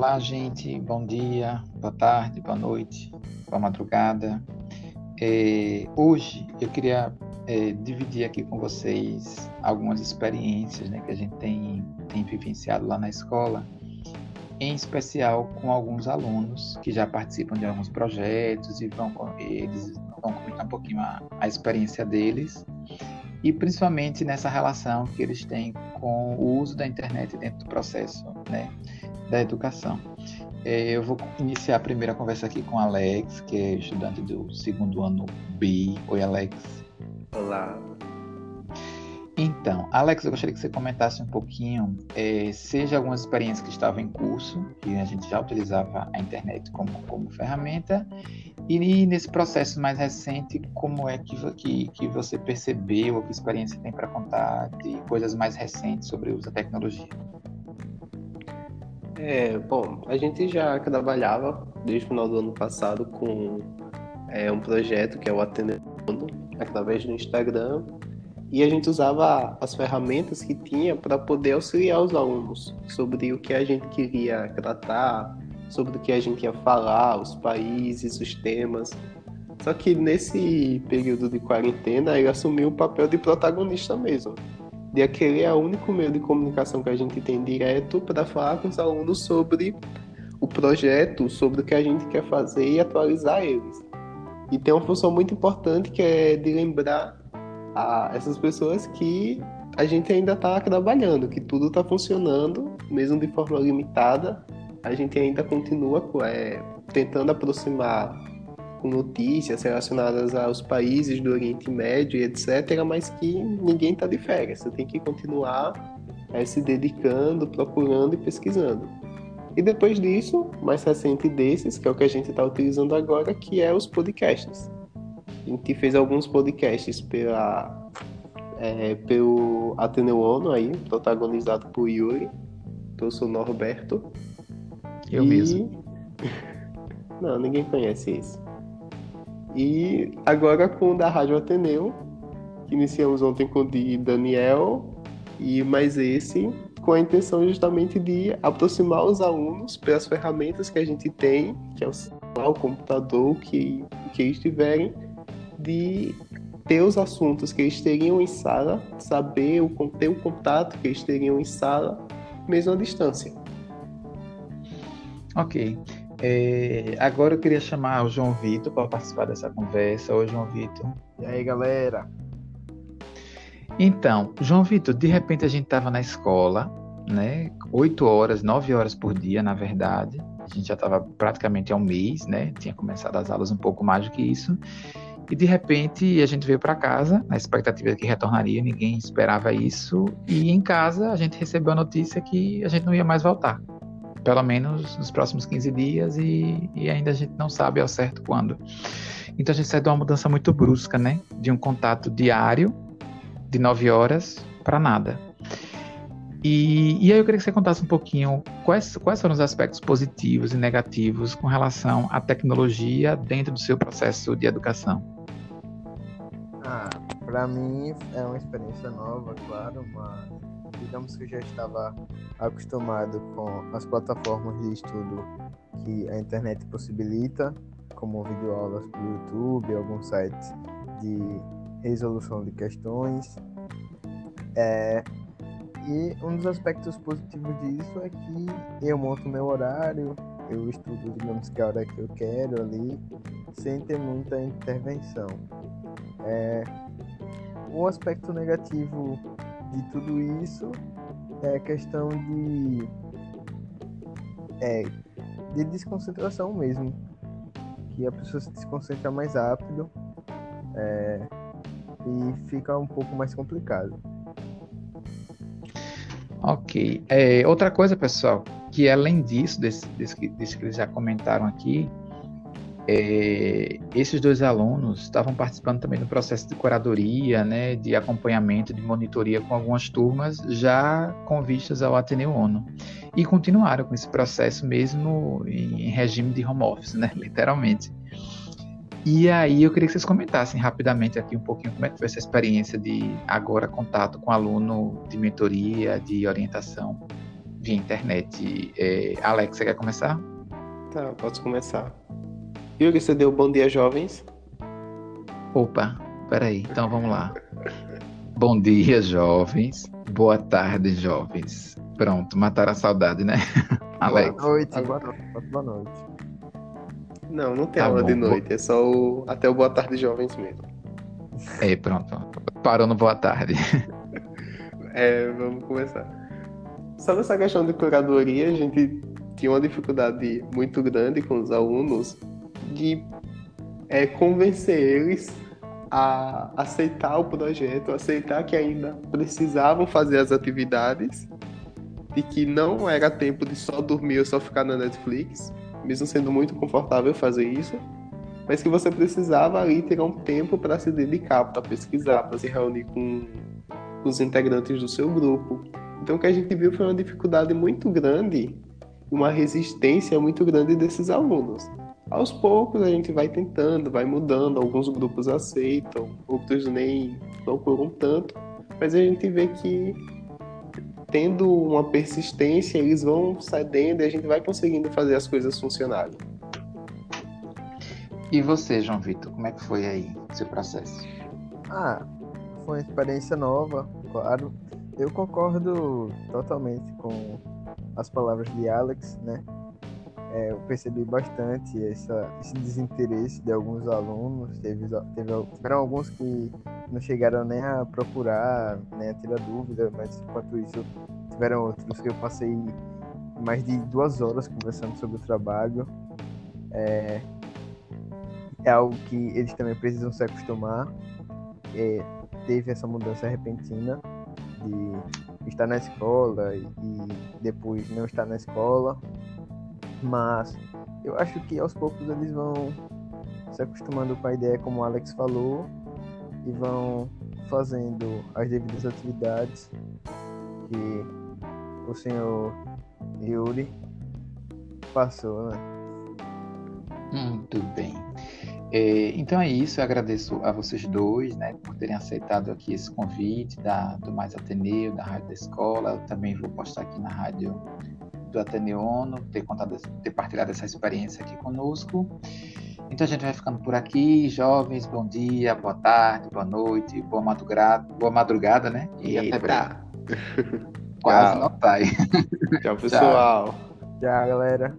Olá, gente. Bom dia, boa tarde, boa noite, boa madrugada. É, hoje eu queria é, dividir aqui com vocês algumas experiências né, que a gente tem, tem vivenciado lá na escola, em especial com alguns alunos que já participam de alguns projetos e vão, eles vão comentar um pouquinho a, a experiência deles e principalmente nessa relação que eles têm com o uso da internet dentro do processo né, da educação. É, eu vou iniciar a primeira conversa aqui com Alex, que é estudante do segundo ano B. Oi, Alex. Olá. Então, Alex, eu gostaria que você comentasse um pouquinho, é, seja algumas experiências que estavam em curso, que a gente já utilizava a internet como, como ferramenta, e nesse processo mais recente, como é que, que, que você percebeu, que experiência tem para contar de coisas mais recentes sobre o uso da tecnologia? É, bom, a gente já trabalhava desde o final do ano passado com é, um projeto que é o Ateneu, através do Instagram, e a gente usava as ferramentas que tinha para poder auxiliar os alunos sobre o que a gente queria tratar, sobre o que a gente ia falar, os países, os temas. Só que nesse período de quarentena, ele assumiu o papel de protagonista mesmo. De aquele é o único meio de comunicação que a gente tem direto para falar com os alunos sobre o projeto, sobre o que a gente quer fazer e atualizar eles. E tem uma função muito importante que é de lembrar a essas pessoas que a gente ainda está trabalhando, que tudo está funcionando, mesmo de forma limitada, a gente ainda continua é, tentando aproximar com notícias relacionadas aos países do Oriente Médio e etc., mas que ninguém está de férias. Você tem que continuar é, se dedicando, procurando e pesquisando. E depois disso, mais recente desses, que é o que a gente está utilizando agora, que é os podcasts. A gente fez alguns podcasts pela, é, pelo Ateneu ONU aí, protagonizado por Yuri. Eu sou Norberto. Eu e... mesmo. Não, ninguém conhece esse. E agora com o da Rádio Ateneu, que iniciamos ontem com o de Daniel, e mais esse, com a intenção justamente de aproximar os alunos pelas ferramentas que a gente tem, que é o celular, o computador, que, que eles tiverem, de ter os assuntos que eles teriam em sala, saber o, ter o contato que eles teriam em sala, mesmo à distância. Ok. É, agora eu queria chamar o João Vitor para participar dessa conversa. Oi, João Vitor. E aí, galera? Então, João Vitor, de repente a gente estava na escola, né? Oito horas, nove horas por dia, na verdade. A gente já estava praticamente há um mês, né? Tinha começado as aulas um pouco mais do que isso. E de repente a gente veio para casa, na expectativa de que retornaria, ninguém esperava isso. E em casa a gente recebeu a notícia que a gente não ia mais voltar pelo menos nos próximos 15 dias e, e, ainda a gente não sabe ao certo quando. Então a gente sai de uma mudança muito brusca, né? De um contato diário de 9 horas para nada. E, e, aí eu queria que você contasse um pouquinho quais, quais foram os aspectos positivos e negativos com relação à tecnologia dentro do seu processo de educação. Ah, para mim é uma experiência nova, claro, mas digamos que eu já estava acostumado com as plataformas de estudo que a internet possibilita, como videoaulas do YouTube, alguns sites de resolução de questões. É, e um dos aspectos positivos disso é que eu monto meu horário, eu estudo, digamos que a hora que eu quero ali, sem ter muita intervenção. É, um aspecto negativo de tudo isso é a questão de é, de desconcentração mesmo. Que a pessoa se desconcentra mais rápido é, e fica um pouco mais complicado. Ok. É, outra coisa pessoal que além disso desse, desse, desse que eles já comentaram aqui é, esses dois alunos estavam participando também do processo de curadoria, né, de acompanhamento, de monitoria com algumas turmas, já com vistas ao Ateneu ONU. E continuaram com esse processo mesmo em regime de home office, né, literalmente. E aí eu queria que vocês comentassem rapidamente aqui um pouquinho como é que foi essa experiência de agora contato com aluno de mentoria, de orientação. via internet. É, Alex, você quer começar? Tá, posso começar. Yuri, você deu bom dia, jovens? Opa, peraí, então vamos lá. Bom dia, jovens. Boa tarde, jovens. Pronto, mataram a saudade, né? Alex. Boa noite, Agora- boa, noite. Não, não tem Tá aula bom, de bo- noite, é só o... até o boa tarde, jovens mesmo. É, pronto. Parou no boa tarde. É, vamos começar. Sobre essa questão de curadoria, a gente tinha uma dificuldade muito grande com os alunos de é, convencer eles a aceitar o projeto, aceitar que ainda precisavam fazer as atividades e que não era tempo de só dormir ou só ficar na Netflix, mesmo sendo muito confortável fazer isso, mas que você precisava ali ter um tempo para se dedicar, para pesquisar, para se reunir com os integrantes do seu grupo. Então o que a gente viu foi uma dificuldade muito grande, uma resistência muito grande desses alunos. Aos poucos a gente vai tentando, vai mudando, alguns grupos aceitam, outros nem procuram tanto, mas a gente vê que tendo uma persistência, eles vão cedendo e a gente vai conseguindo fazer as coisas funcionarem. E você, João Vitor, como é que foi aí o seu processo? Ah, foi uma experiência nova, claro. Eu concordo totalmente com as palavras de Alex, né? É, eu percebi bastante essa, esse desinteresse de alguns alunos. Teve, teve, tiveram alguns que não chegaram nem a procurar, nem a tirar dúvida, mas enquanto isso, tiveram outros que eu passei mais de duas horas conversando sobre o trabalho. É, é algo que eles também precisam se acostumar. É, teve essa mudança repentina de estar na escola e, e depois não estar na escola. Mas eu acho que aos poucos eles vão se acostumando com a ideia, como o Alex falou, e vão fazendo as devidas atividades que o senhor Yuri passou, né? Muito bem. É, então é isso, eu agradeço a vocês dois, né, por terem aceitado aqui esse convite da, do Mais Ateneu, da Rádio da Escola. Eu também vou postar aqui na Rádio do Ateneuono, ter contado, ter partilhado essa experiência aqui conosco. Então a gente vai ficando por aqui, jovens, bom dia, boa tarde, boa noite, boa madrugada, boa madrugada, né? E até breve. Eita. Quase Tchau. não sai. Tchau, pessoal. Tchau, galera.